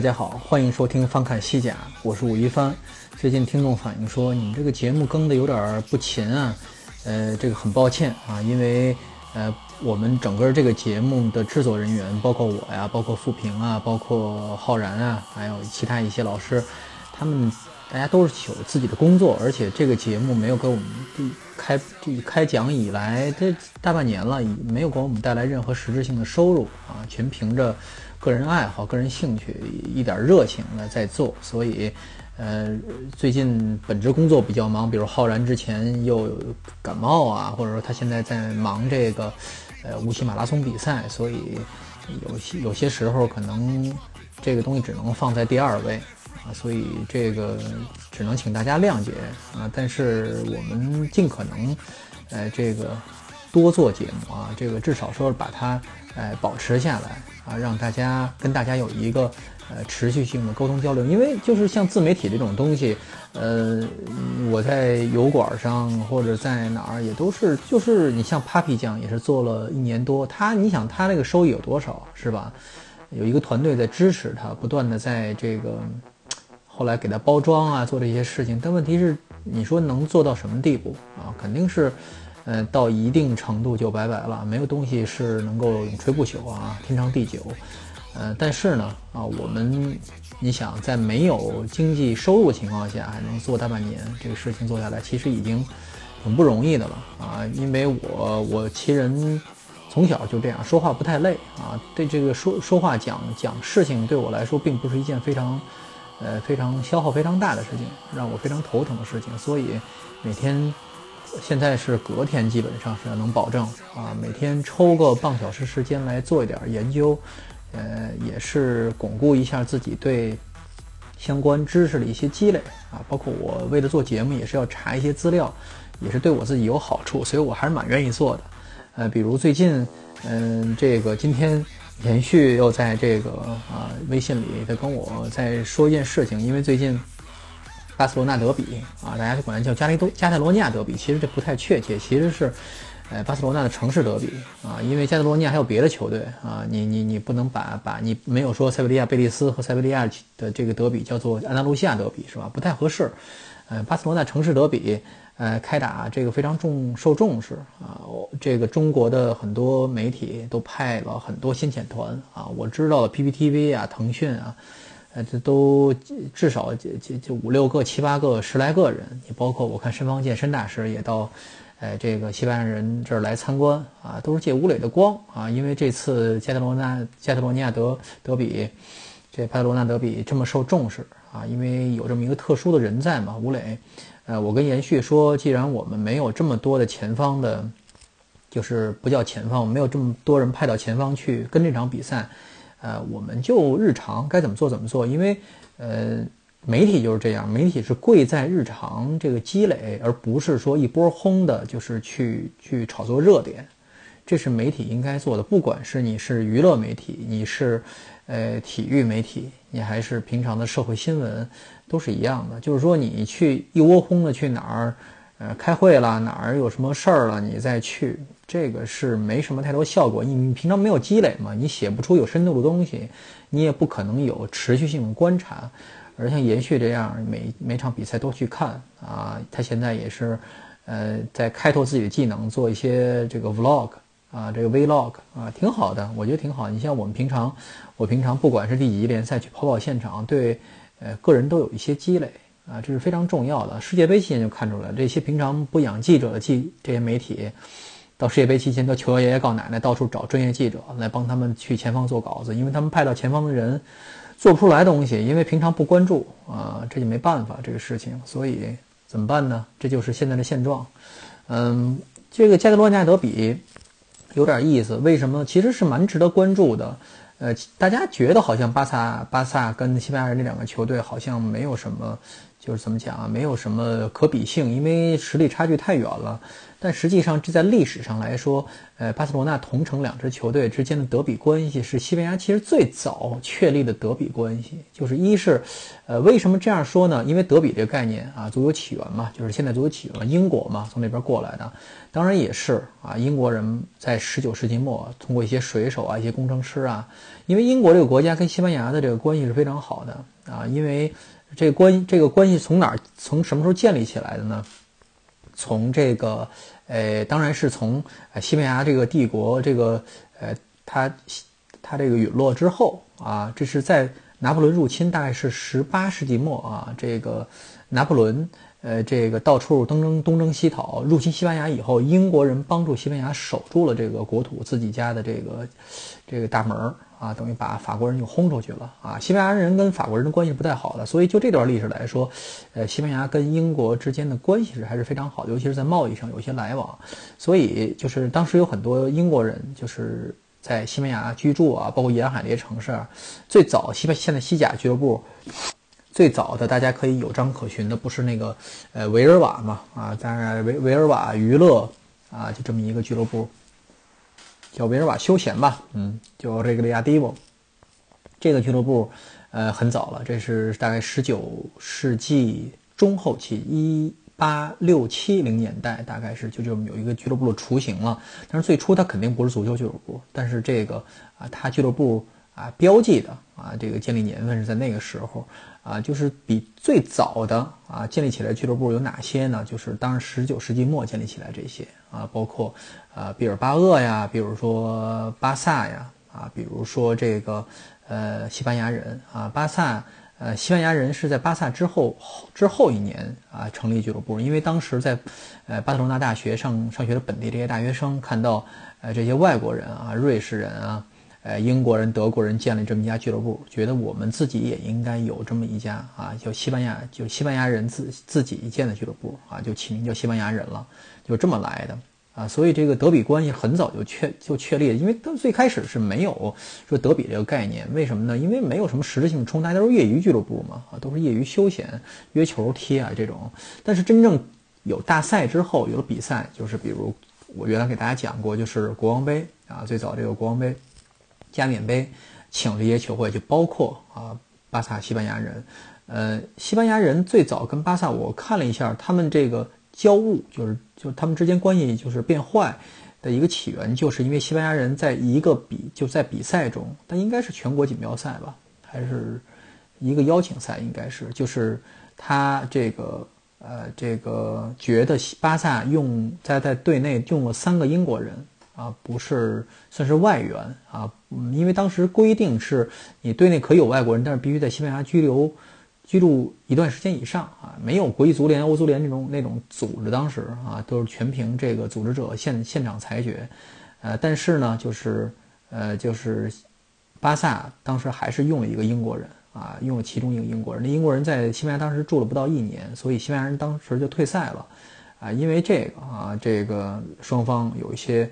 大家好，欢迎收听翻看西甲，我是武一帆。最近听众反映说，你们这个节目更的有点不勤啊，呃，这个很抱歉啊，因为呃，我们整个这个节目的制作人员，包括我呀，包括富平啊，包括浩然啊，还有其他一些老师，他们大家都是有自己的工作，而且这个节目没有给我们开开讲以来这大半年了，没有给我们带来任何实质性的收入啊，全凭着。个人爱好、个人兴趣，一点热情呢在做，所以，呃，最近本职工作比较忙，比如浩然之前又感冒啊，或者说他现在在忙这个，呃，无锡马拉松比赛，所以有些有些时候可能这个东西只能放在第二位啊，所以这个只能请大家谅解啊，但是我们尽可能，呃，这个多做节目啊，这个至少说把它，呃，保持下来。啊，让大家跟大家有一个呃持续性的沟通交流，因为就是像自媒体这种东西，呃，我在油管上或者在哪儿也都是，就是你像 Papi 酱也是做了一年多，他你想他那个收益有多少是吧？有一个团队在支持他，不断的在这个后来给他包装啊，做这些事情，但问题是你说能做到什么地步啊？肯定是。呃，到一定程度就拜拜了，没有东西是能够永垂不朽啊，天长地久。呃，但是呢，啊，我们，你想在没有经济收入情况下还能做大半年，这个事情做下来，其实已经挺不容易的了啊。因为我我其人从小就这样，说话不太累啊，对这个说说话讲讲事情对我来说并不是一件非常，呃，非常消耗非常大的事情，让我非常头疼的事情，所以每天。现在是隔天，基本上是能保证啊，每天抽个半小时时间来做一点研究，呃，也是巩固一下自己对相关知识的一些积累啊。包括我为了做节目，也是要查一些资料，也是对我自己有好处，所以我还是蛮愿意做的。呃，比如最近，嗯，这个今天延续又在这个啊微信里，他跟我在说一件事情，因为最近。巴塞罗那德比啊，大家就管它叫加利多加泰罗尼亚德比，其实这不太确切，其实是，呃，巴塞罗那的城市德比啊，因为加泰罗尼亚还有别的球队啊，你你你不能把把你没有说塞维利亚贝蒂斯和塞维利亚的这个德比叫做安达卢西亚德比是吧？不太合适，呃，巴塞罗那城市德比，呃，开打这个非常重受重视啊，这个中国的很多媒体都派了很多先遣团啊，我知道 PPTV 啊，腾讯啊。呃，这都至少就就就五六个、七八个、十来个人，也包括我看申方健申大师也到，呃，这个西班牙人这儿来参观啊，都是借吴磊的光啊，因为这次加泰罗纳加泰罗尼亚德德比，这帕特罗纳德比这么受重视啊，因为有这么一个特殊的人在嘛，吴磊。呃，我跟延续说，既然我们没有这么多的前方的，就是不叫前方，没有这么多人派到前方去跟这场比赛。呃，我们就日常该怎么做怎么做，因为，呃，媒体就是这样，媒体是贵在日常这个积累，而不是说一波轰的，就是去去炒作热点，这是媒体应该做的。不管是你是娱乐媒体，你是呃体育媒体，你还是平常的社会新闻，都是一样的。就是说，你去一窝蜂的去哪儿，呃，开会了，哪儿有什么事儿了，你再去。这个是没什么太多效果，你你平常没有积累嘛，你写不出有深度的东西，你也不可能有持续性的观察。而像延续这样，每每场比赛都去看啊，他现在也是，呃，在开拓自己的技能，做一些这个 vlog 啊，这个 vlog 啊，挺好的，我觉得挺好。你像我们平常，我平常不管是第几级联赛去跑跑现场，对，呃，个人都有一些积累啊，这是非常重要的。世界杯期间就看出来，这些平常不养记者的记这些媒体。到世界杯期间，都求爷爷告奶奶，到处找专业记者来帮他们去前方做稿子，因为他们派到前方的人做不出来东西，因为平常不关注啊，这就没办法这个事情，所以怎么办呢？这就是现在的现状。嗯，这个加德罗尼亚德比有点意思，为什么？其实是蛮值得关注的。呃，大家觉得好像巴萨、巴萨跟西班牙人这两个球队好像没有什么，就是怎么讲啊，没有什么可比性，因为实力差距太远了。但实际上，这在历史上来说，呃，巴塞罗那同城两支球队之间的德比关系是西班牙其实最早确立的德比关系。就是一是，呃，为什么这样说呢？因为德比这个概念啊，足球起源嘛，就是现在足球起源嘛，英国嘛，从那边过来的。当然也是啊，英国人在十九世纪末通过一些水手啊、一些工程师啊，因为英国这个国家跟西班牙的这个关系是非常好的啊，因为这个关这个关系从哪儿从什么时候建立起来的呢？从这个，呃，当然是从西班牙这个帝国这个，呃，它它这个陨落之后啊，这是在拿破仑入侵，大概是十八世纪末啊，这个拿破仑，呃，这个到处东征东征西讨，入侵西班牙以后，英国人帮助西班牙守住了这个国土，自己家的这个这个大门儿。啊，等于把法国人就轰出去了啊！西班牙人跟法国人的关系不太好的，所以就这段历史来说，呃，西班牙跟英国之间的关系是还是非常好的，尤其是在贸易上有一些来往。所以就是当时有很多英国人就是在西班牙居住啊，包括沿海那些城市。最早西班现在西甲俱乐部最早的大家可以有章可循的，不是那个呃维尔瓦嘛？啊，当然维维尔瓦娱乐啊，就这么一个俱乐部。叫维尔瓦休闲吧，嗯，叫这个利亚迪沃，这个俱乐部，呃，很早了，这是大概十九世纪中后期，一八六七零年代，大概是就这么有一个俱乐部的雏形了。但是最初它肯定不是足球俱乐部，但是这个啊，它俱乐部啊标记的啊，这个建立年份是在那个时候。啊，就是比最早的啊建立起来俱乐部有哪些呢？就是当然十九世纪末建立起来这些啊，包括啊毕尔巴鄂呀，比如说巴萨呀，啊，比如说这个呃西班牙人啊，巴萨呃西班牙人是在巴萨之后之后一年啊成立俱乐部，因为当时在呃巴塞罗那大学上上学的本地这些大学生看到呃这些外国人啊，瑞士人啊。呃，英国人、德国人建立这么一家俱乐部，觉得我们自己也应该有这么一家啊，叫西班牙，就西班牙人自自己建的俱乐部啊，就起名叫西班牙人了，就这么来的啊。所以这个德比关系很早就确就确立了，因为他最开始是没有说德比这个概念，为什么呢？因为没有什么实质性冲突，大家都是业余俱乐部嘛，啊，都是业余休闲约球踢啊这种。但是真正有大赛之后，有了比赛，就是比如我原来给大家讲过，就是国王杯啊，最早这个国王杯。加冕杯，请这些球会，就包括啊，巴萨、西班牙人，呃，西班牙人最早跟巴萨，我看了一下，他们这个交恶，就是就他们之间关系就是变坏的一个起源，就是因为西班牙人在一个比就在比赛中，但应该是全国锦标赛吧，还是一个邀请赛，应该是，就是他这个呃这个觉得巴萨用在在队内用了三个英国人。啊，不是算是外援啊，嗯，因为当时规定是你队内可以有外国人，但是必须在西班牙居留居住一段时间以上啊，没有国际足联、欧足联那种那种组织，当时啊都是全凭这个组织者现现场裁决，呃，但是呢，就是呃就是巴萨当时还是用了一个英国人啊，用了其中一个英国人，那英国人在西班牙当时住了不到一年，所以西班牙人当时就退赛了啊，因为这个啊，这个双方有一些。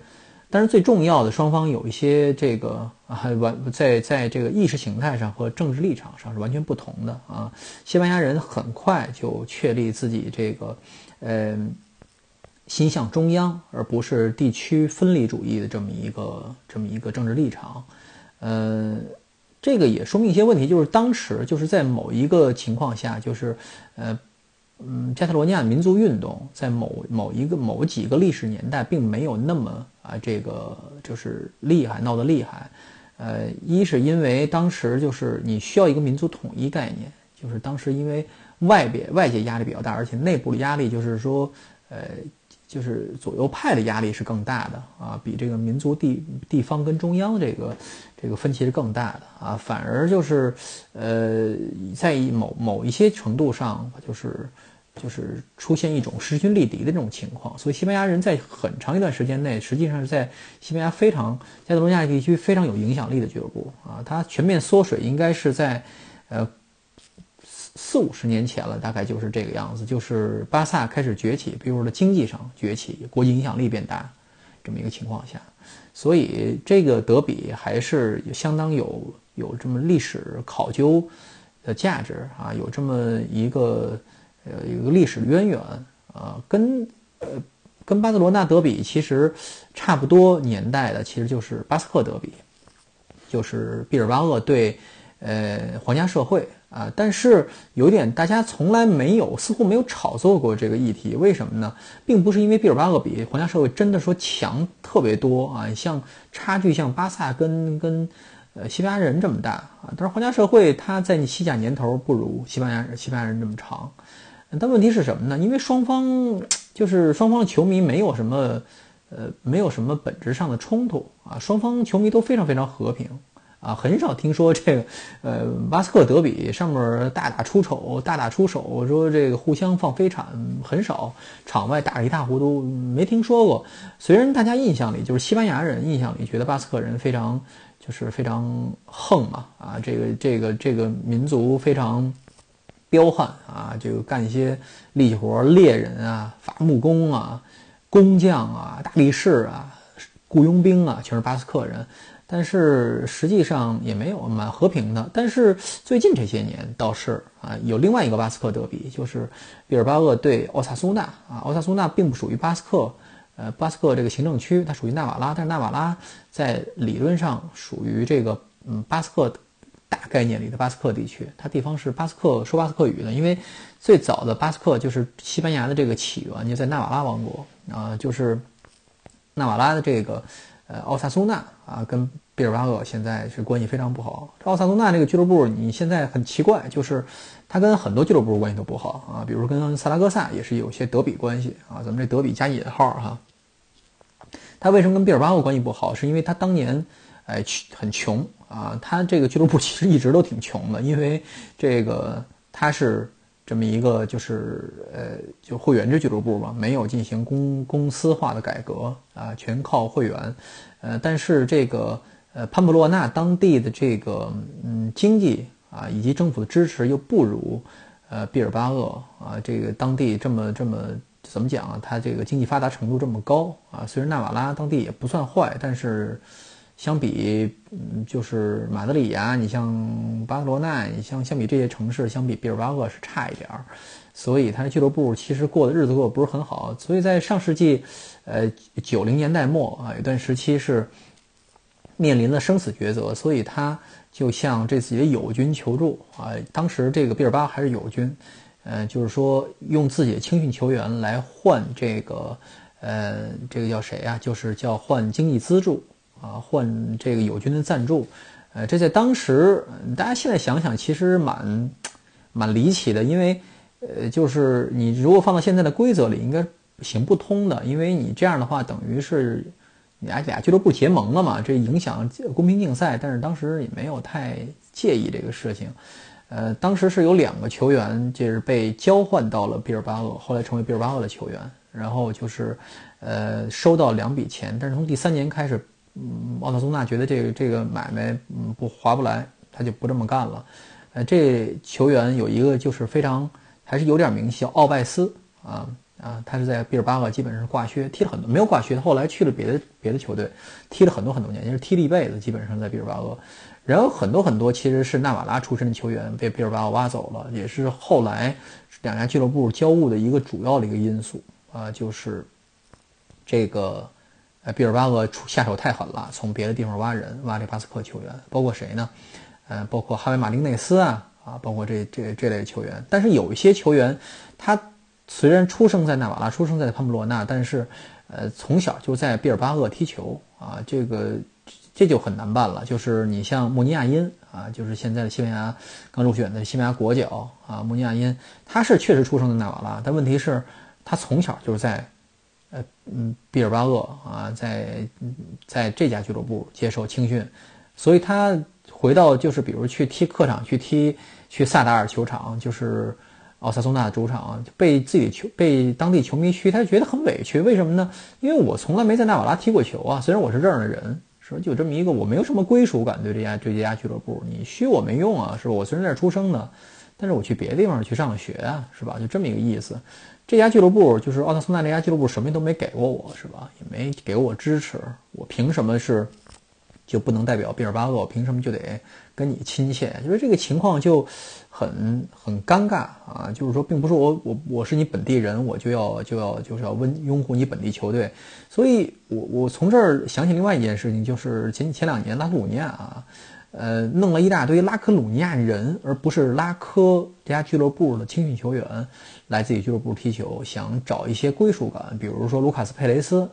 但是最重要的，双方有一些这个啊，完在在这个意识形态上和政治立场上是完全不同的啊。西班牙人很快就确立自己这个，呃，心向中央，而不是地区分离主义的这么一个这么一个政治立场。呃，这个也说明一些问题，就是当时就是在某一个情况下，就是呃。嗯，加泰罗尼亚民族运动在某某一个某几个历史年代，并没有那么啊，这个就是厉害，闹得厉害。呃，一是因为当时就是你需要一个民族统一概念，就是当时因为外边外界压力比较大，而且内部的压力就是说，呃，就是左右派的压力是更大的啊，比这个民族地地方跟中央这个这个分歧是更大的啊，反而就是呃，在某某一些程度上就是。就是出现一种势均力敌的这种情况，所以西班牙人在很长一段时间内，实际上是在西班牙非常加泰罗尼亚地区非常有影响力的俱乐部啊。它全面缩水应该是在，呃，四四五十年前了，大概就是这个样子，就是巴萨开始崛起，比如说经济上崛起，国际影响力变大，这么一个情况下，所以这个德比还是相当有有这么历史考究的价值啊，有这么一个呃一个历史渊源啊，跟呃跟巴塞罗那德比其实差不多年代的，其实就是巴斯克德比，就是毕尔巴鄂对呃皇家社会。啊，但是有一点，大家从来没有，似乎没有炒作过这个议题，为什么呢？并不是因为毕尔巴鄂比皇家社会真的说强特别多啊，像差距像巴萨跟跟呃西班牙人这么大啊，但是皇家社会它在你西甲年头不如西班牙西班牙人这么长，但问题是什么呢？因为双方就是双方球迷没有什么呃没有什么本质上的冲突啊，双方球迷都非常非常和平。啊，很少听说这个，呃，巴斯克德比上面大打出手，大打出手，说这个互相放飞铲，很少，场外打得一塌糊涂，没听说过。虽然大家印象里，就是西班牙人印象里觉得巴斯克人非常，就是非常横嘛，啊，这个这个这个民族非常彪悍啊，这个干一些力气活，猎人啊，伐木工啊，工匠啊，大力士啊，雇佣兵啊，全是巴斯克人。但是实际上也没有蛮和平的。但是最近这些年倒是啊，有另外一个巴斯克德比，就是毕尔巴鄂对奥萨苏纳啊。奥萨苏纳并不属于巴斯克，呃，巴斯克这个行政区，它属于纳瓦拉。但是纳瓦拉在理论上属于这个嗯巴斯克大概念里的巴斯克地区，它地方是巴斯克说巴斯克语的。因为最早的巴斯克就是西班牙的这个起源就在纳瓦拉王国啊，就是纳瓦拉的这个。呃，奥萨苏纳啊，跟毕尔巴鄂现在是关系非常不好。奥萨苏纳这个俱乐部，你现在很奇怪，就是他跟很多俱乐部关系都不好啊，比如跟萨拉戈萨也是有些德比关系啊。咱们这德比加引号哈。他为什么跟毕尔巴鄂关系不好？是因为他当年哎很穷啊，他这个俱乐部其实一直都挺穷的，因为这个他是。这么一个就是呃，就会员制俱乐部嘛，没有进行公公司化的改革啊，全靠会员。呃，但是这个呃，潘普洛纳当地的这个嗯经济啊，以及政府的支持又不如呃毕尔巴鄂啊，这个当地这么这么怎么讲啊？它这个经济发达程度这么高啊。虽然纳瓦拉当地也不算坏，但是。相比，嗯，就是马德里呀，你像巴塞罗那，你像相比这些城市，相比毕尔巴鄂是差一点儿，所以他的俱乐部其实过的日子过得不是很好。所以在上世纪，呃，九零年代末啊，有段时期是面临了生死抉择，所以他就向这自己的友军求助啊。当时这个毕尔巴还是友军，呃，就是说用自己的青训球员来换这个，呃，这个叫谁呀？就是叫换经济资助。啊，换这个友军的赞助，呃，这在当时，大家现在想想，其实蛮蛮离奇的，因为，呃，就是你如果放到现在的规则里，应该行不通的，因为你这样的话，等于是俩俩俱乐部结盟了嘛，这影响公平竞赛。但是当时也没有太介意这个事情，呃，当时是有两个球员就是被交换到了毕尔巴鄂，后来成为毕尔巴鄂的球员，然后就是，呃，收到两笔钱，但是从第三年开始。嗯，奥萨苏纳觉得这个这个买卖嗯不划不来，他就不这么干了。呃，这球员有一个就是非常还是有点名气，叫奥拜斯啊啊，他是在毕尔巴鄂基本上是挂靴，踢了很多没有挂靴，后来去了别的别的球队，踢了很多很多年，就是踢了一辈子，基本上在毕尔巴鄂。然后很多很多其实是纳瓦拉出身的球员被毕尔巴鄂挖走了，也是后来两家俱乐部交恶的一个主要的一个因素啊，就是这个。呃，毕尔巴鄂出下手太狠了，从别的地方挖人，挖这巴斯克球员，包括谁呢？呃，包括哈维马丁内斯啊，啊，包括这这这类球员。但是有一些球员，他虽然出生在纳瓦拉，出生在潘布洛纳，但是，呃，从小就在毕尔巴鄂踢球啊，这个这就很难办了。就是你像穆尼亚因啊，就是现在的西班牙刚入选的西班牙国脚啊，穆尼亚因，他是确实出生在纳瓦拉，但问题是，他从小就是在。呃嗯，毕尔巴鄂啊，在在这家俱乐部接受青训，所以他回到就是比如去踢客场，去踢去萨达尔球场，就是奥萨松纳主场，被自己球被当地球迷嘘，他觉得很委屈。为什么呢？因为我从来没在纳瓦拉踢过球啊，虽然我是这儿的人，说就这么一个，我没有什么归属感对这家对这家俱乐部，你嘘我没用啊，是吧？我虽然在这儿出生的，但是我去别的地方去上学啊，是吧？就这么一个意思。这家俱乐部就是奥特松纳这家俱乐部，什么都没给过我，是吧？也没给我支持，我凭什么是就不能代表毕尔巴鄂？凭什么就得跟你亲切？就是这个情况就很很尴尬啊！就是说，并不是我我我是你本地人，我就要就要就是要温拥护你本地球队。所以我我从这儿想起另外一件事情，就是前前两年拉科鲁尼亚啊。呃，弄了一大堆拉科鲁尼亚人，而不是拉科这家俱乐部的青训球员来自己俱乐部踢球，想找一些归属感。比如说卢卡斯佩雷斯，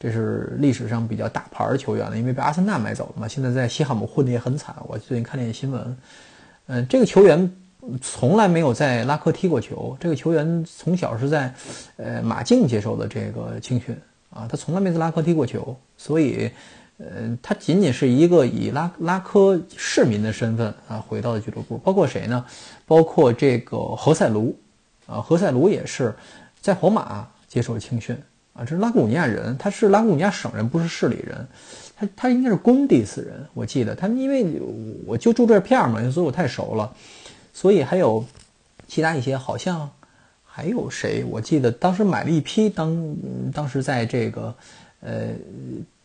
这是历史上比较大牌的球员了，因为被阿森纳买走了嘛，现在在西汉姆混得也很惨。我最近看那新闻，嗯，这个球员从来没有在拉科踢过球，这个球员从小是在呃马竞接受的这个青训啊，他从来没在拉科踢过球，所以。呃，他仅仅是一个以拉拉科市民的身份啊回到了俱乐部，包括谁呢？包括这个何塞卢，啊，何塞卢也是在皇马接受了青训啊，这是拉古尼亚人，他是拉古尼亚省人，不是市里人，他他应该是工地斯人，我记得他们，因为我就住这片儿嘛，所以我太熟了，所以还有其他一些，好像还有谁？我记得当时买了一批，当当时在这个呃。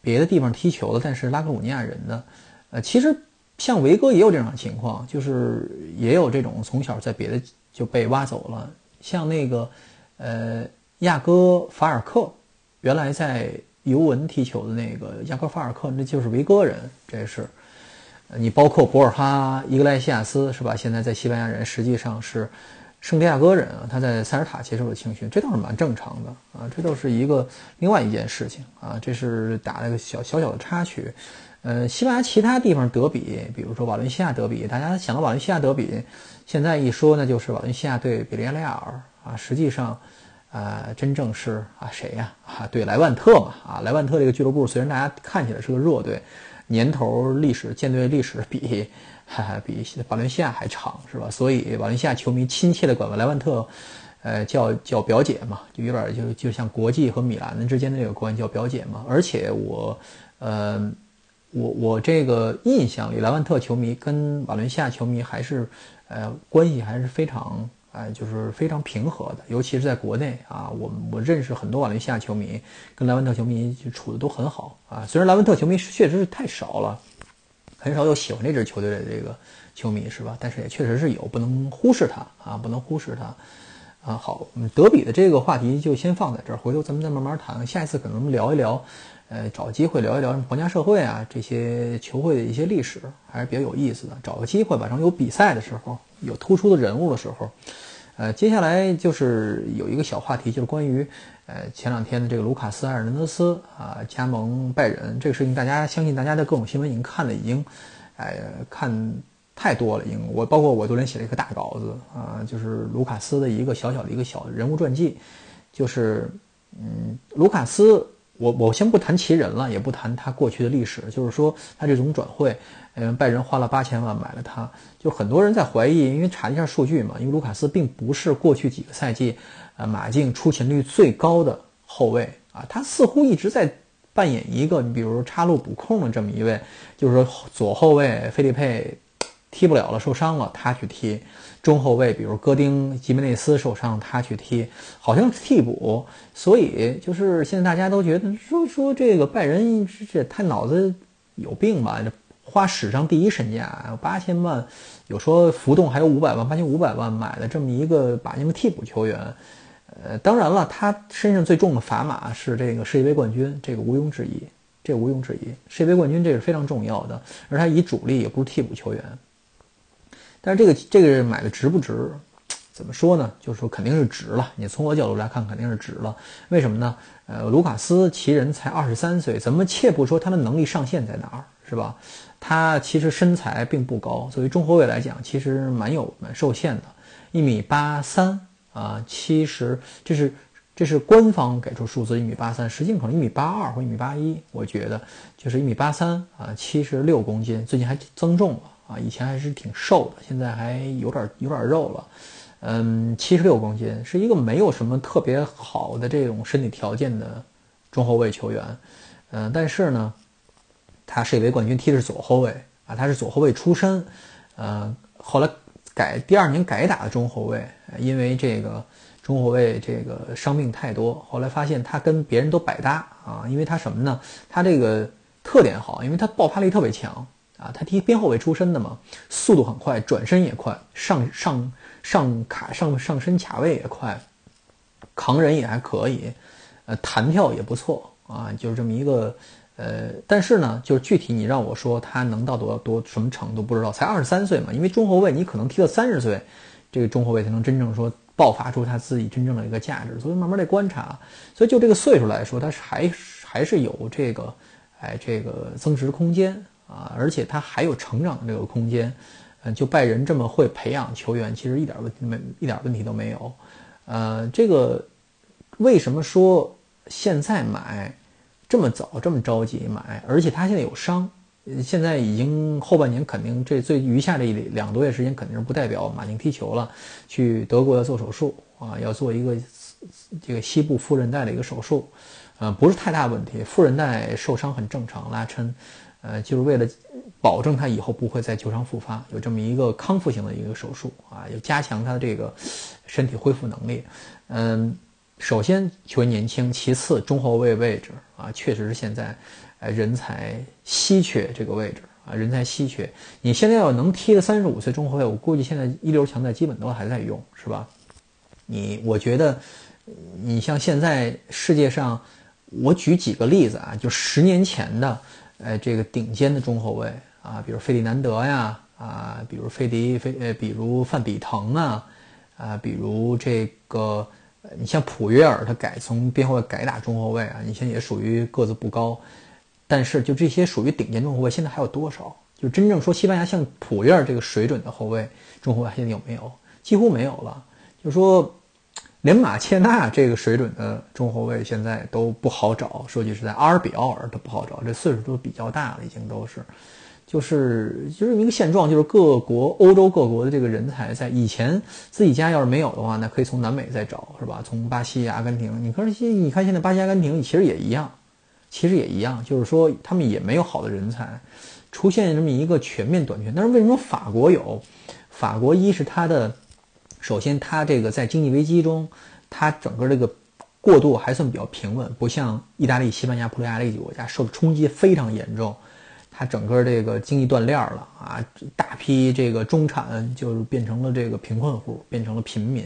别的地方踢球的，但是拉克鲁尼亚人的，呃，其实像维哥也有这种情况，就是也有这种从小在别的就被挖走了。像那个，呃，亚哥法尔克，原来在尤文踢球的那个亚哥法尔克，那就是维哥人。这是，你包括博尔哈伊格莱西亚斯是吧？现在在西班牙人实际上是。圣地亚哥人啊，他在塞尔塔接受了青训，这倒是蛮正常的啊，这都是一个另外一件事情啊，这是打了个小小小的插曲。呃，西班牙其他地方德比，比如说瓦伦西亚德比，大家想到瓦伦西亚德比，现在一说呢，就是瓦伦西亚对比利亚雷亚尔啊，实际上，呃，真正是啊谁呀啊对莱万特嘛啊，莱万特这个俱乐部虽然大家看起来是个弱队，年头历史舰队历史比。哈哈，比瓦伦西亚还长是吧？所以瓦伦西亚球迷亲切的管莱万特，呃，叫叫表姐嘛，就有点就就像国际和米兰之间的这个关系叫表姐嘛。而且我，呃，我我这个印象里，莱万特球迷跟瓦伦西亚球迷还是，呃，关系还是非常，哎，就是非常平和的。尤其是在国内啊，我我认识很多瓦伦西亚球迷，跟莱万特球迷就处的都很好啊。虽然莱万特球迷确实是太少了。很少有喜欢这支球队的这个球迷是吧？但是也确实是有，不能忽视他啊，不能忽视他啊。好，德比的这个话题就先放在这儿，回头咱们再慢慢谈。下一次可能聊一聊，呃，找机会聊一聊什么皇家社会啊这些球会的一些历史，还是比较有意思的。找个机会，晚上有比赛的时候，有突出的人物的时候，呃，接下来就是有一个小话题，就是关于。呃，前两天的这个卢卡斯·埃尔南德斯啊加盟拜仁这个事情，大家相信大家的各种新闻已经看了，已经，哎，看太多了，已经。我包括我昨天写了一个大稿子啊，就是卢卡斯的一个小小的一个小人物传记，就是，嗯，卢卡斯，我我先不谈其人了，也不谈他过去的历史，就是说他这种转会，嗯，拜仁花了八千万买了他，就很多人在怀疑，因为查一下数据嘛，因为卢卡斯并不是过去几个赛季。呃，马竞出勤率最高的后卫啊，他似乎一直在扮演一个，你比如插入补空的这么一位，就是说左后卫菲利佩踢不了了，受伤了，他去踢；中后卫比如戈丁吉梅内斯受伤，他去踢，好像是替补。所以就是现在大家都觉得说说这个拜仁这太脑子有病吧？这花史上第一身价八千万，有说浮动还有五百万，八千五百万买的这么一个把那个替补球员。呃，当然了，他身上最重的砝码是这个世界杯冠军，这个毋庸置疑，这毋庸置疑，世界杯冠军这是非常重要的，而他以主力也不是替补球员。但是这个这个买的值不值？怎么说呢？就是说肯定是值了。你从我角度来看，肯定是值了。为什么呢？呃，卢卡斯其人才二十三岁，咱们切不说他的能力上限在哪儿，是吧？他其实身材并不高，作为中后卫来讲，其实蛮有蛮受限的，一米八三。啊，七十，这是这是官方给出数字一米八三，实际可能一米八二或一米八一，我觉得就是一米八三啊，七十六公斤，最近还增重了啊，以前还是挺瘦的，现在还有点有点肉了，嗯，七十六公斤是一个没有什么特别好的这种身体条件的中后卫球员，嗯，但是呢，他世界杯冠军踢的是左后卫啊，他是左后卫出身，呃，后来。改第二年改打的中后卫，因为这个中后卫这个伤病太多，后来发现他跟别人都百搭啊，因为他什么呢？他这个特点好，因为他爆发力特别强啊，他踢边后卫出身的嘛，速度很快，转身也快，上上上卡上上身卡位也快，扛人也还可以，呃，弹跳也不错啊，就是这么一个。呃，但是呢，就是具体你让我说他能到多多什么程度不知道，才二十三岁嘛。因为中后卫你可能踢到三十岁，这个中后卫才能真正说爆发出他自己真正的一个价值，所以慢慢得观察。所以就这个岁数来说，他还还是有这个，哎，这个增值空间啊，而且他还有成长的这个空间。嗯，就拜仁这么会培养球员，其实一点问题没，一点问题都没有。呃，这个为什么说现在买？这么早，这么着急买，而且他现在有伤，现在已经后半年肯定这最余下这两个多月时间肯定是不代表马竞踢球了，去德国要做手术啊，要做一个这个膝部副韧带的一个手术，呃，不是太大问题，副韧带受伤很正常，拉伸，呃，就是为了保证他以后不会再旧伤复发，有这么一个康复型的一个手术啊，要加强他的这个身体恢复能力，嗯。首先，球员年轻；其次，中后卫位置啊，确实是现在，呃，人才稀缺这个位置啊，人才稀缺。你现在要能踢的三十五岁中后卫，我估计现在一流强队基本都还在用，是吧？你，我觉得，你像现在世界上，我举几个例子啊，就十年前的，呃，这个顶尖的中后卫啊，比如费迪南德呀，啊，比如费迪费，呃，比如范比滕啊，啊，比如这个。你像普约尔，他改从边后卫改打中后卫啊，你现在也属于个子不高，但是就这些属于顶尖中后卫，现在还有多少？就真正说西班牙像普约尔这个水准的后卫中后卫现在有没有？几乎没有了。就说连马切纳这个水准的中后卫现在都不好找。说句实在，阿尔比奥尔都不好找，这岁数都比较大了，已经都是。就是就是一个现状，就是各国欧洲各国的这个人才，在以前自己家要是没有的话，那可以从南美再找，是吧？从巴西、阿根廷，你看现你看现在巴西、阿根廷其实也一样，其实也一样，就是说他们也没有好的人才，出现这么一个全面短缺。但是为什么法国有？法国一是它的，首先它这个在经济危机中，它整个这个过渡还算比较平稳，不像意大利、西班牙、葡萄牙这几个国家受的冲击非常严重。它整个这个经济断链了啊，大批这个中产就是变成了这个贫困户，变成了平民，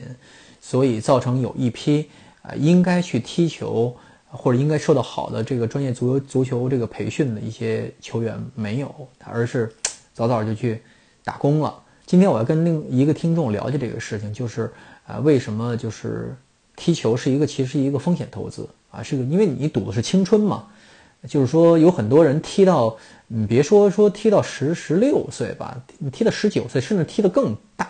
所以造成有一批啊应该去踢球或者应该受到好的这个专业足球足球这个培训的一些球员没有，他而是早早就去打工了。今天我要跟另一个听众了解这个事情，就是啊为什么就是踢球是一个其实是一个风险投资啊，是个因为你赌的是青春嘛。就是说，有很多人踢到，你别说说踢到十十六岁吧，你踢到十九岁，甚至踢得更大，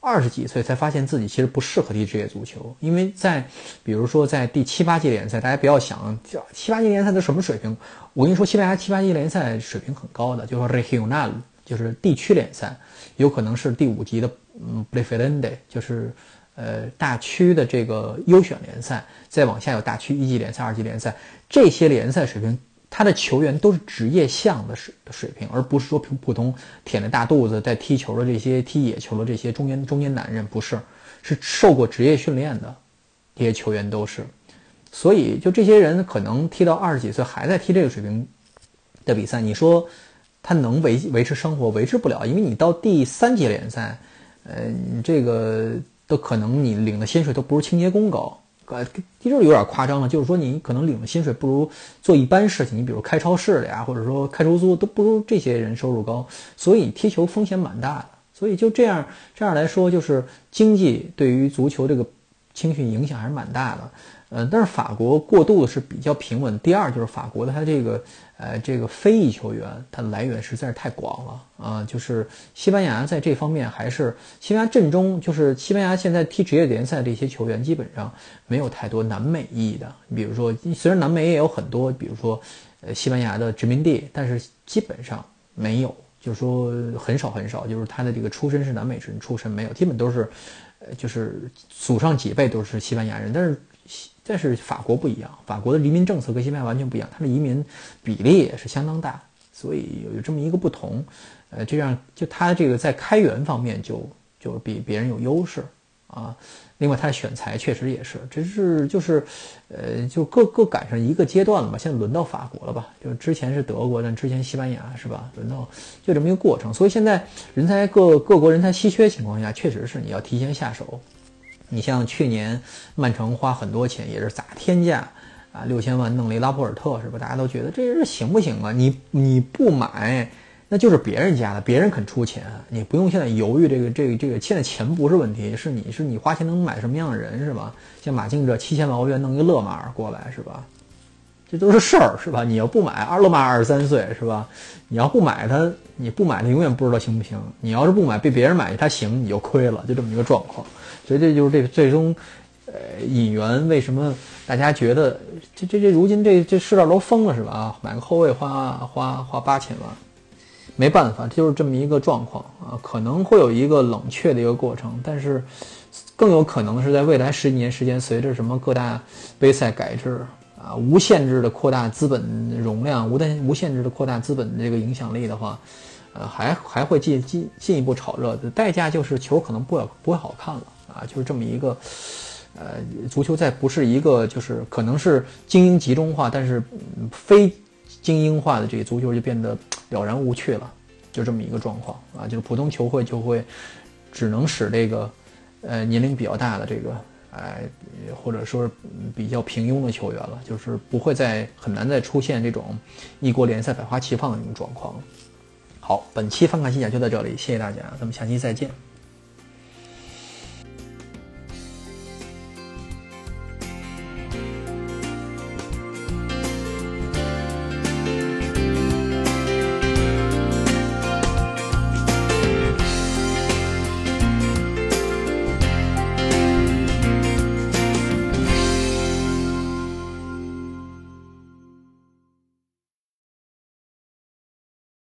二十几岁才发现自己其实不适合踢职业足球。因为在，比如说在第七八届联赛，大家不要想七八届联赛都什么水平。我跟你说，西班牙七八届联赛水平很高的，就是 regional，就是地区联赛，有可能是第五级的，嗯 p l e f e r e n d e 就是。呃，大区的这个优选联赛，再往下有大区一级联赛、二级联赛，这些联赛水平，他的球员都是职业项的水的水平，而不是说普普通舔着大肚子在踢球的这些踢野球的这些中年中年男人，不是，是受过职业训练的，这些球员都是，所以就这些人可能踢到二十几岁还在踢这个水平的比赛，你说他能维维持生活维持不了，因为你到第三级联赛，呃，你这个。都可能你领的薪水都不如清洁工高，呃，这就有点夸张了。就是说你可能领的薪水不如做一般事情，你比如开超市的呀，或者说开出租都不如这些人收入高，所以踢球风险蛮大的。所以就这样这样来说，就是经济对于足球这个青训影响还是蛮大的。呃，但是法国过渡的是比较平稳。第二就是法国的它这个。呃，这个非裔球员，它的来源实在是太广了啊！就是西班牙在这方面还是西班牙阵中，就是西班牙现在踢职业联赛这些球员，基本上没有太多南美裔的。比如说，虽然南美也有很多，比如说，呃，西班牙的殖民地，但是基本上没有，就是说很少很少，就是他的这个出身是南美人出身，没有，基本都是，呃，就是祖上几辈都是西班牙人，但是。但是法国不一样，法国的移民政策跟西班牙完全不一样，它的移民比例也是相当大，所以有这么一个不同，呃，这样就它这个在开源方面就就比别人有优势啊。另外，他的选材确实也是，只是就是，呃，就各各赶上一个阶段了吧。现在轮到法国了吧？就之前是德国，但之前西班牙是吧？轮到就这么一个过程。所以现在人才各各国人才稀缺情况下，确实是你要提前下手。你像去年曼城花很多钱，也是砸天价啊，六千万弄了一拉波尔特是吧？大家都觉得这人行不行啊？你你不买。那就是别人家的，别人肯出钱，你不用现在犹豫这个这个这个。现在钱不是问题，是你是你花钱能买什么样的人是吧？像马竞这七千万欧元弄一个勒马尔过来是吧？这都是事儿是吧？你要不买，二勒马尔二十三岁是吧？你要不买他，你不买他永远不知道行不行。你要是不买，被别人买他行，你就亏了，就这么一个状况。所以这就是这个最终，呃，引援为什么大家觉得这这这如今这这世道都疯了是吧？啊，买个后卫花花花八千万。没办法，就是这么一个状况啊，可能会有一个冷却的一个过程，但是更有可能是在未来十几年时间，随着什么各大杯赛改制啊，无限制的扩大资本容量，无限无限制的扩大资本这个影响力的话，呃，还还会进进进一步炒热的代价就是球可能不不会好看了啊，就是这么一个呃，足球再不是一个就是可能是精英集中化，但是非。精英化的这个足球就变得了然无趣了，就这么一个状况啊，就是普通球会就会只能使这个呃年龄比较大的这个哎，或者说比较平庸的球员了，就是不会再很难再出现这种一国联赛百花齐放的这种状况。好，本期翻看西甲就到这里，谢谢大家，咱们下期再见。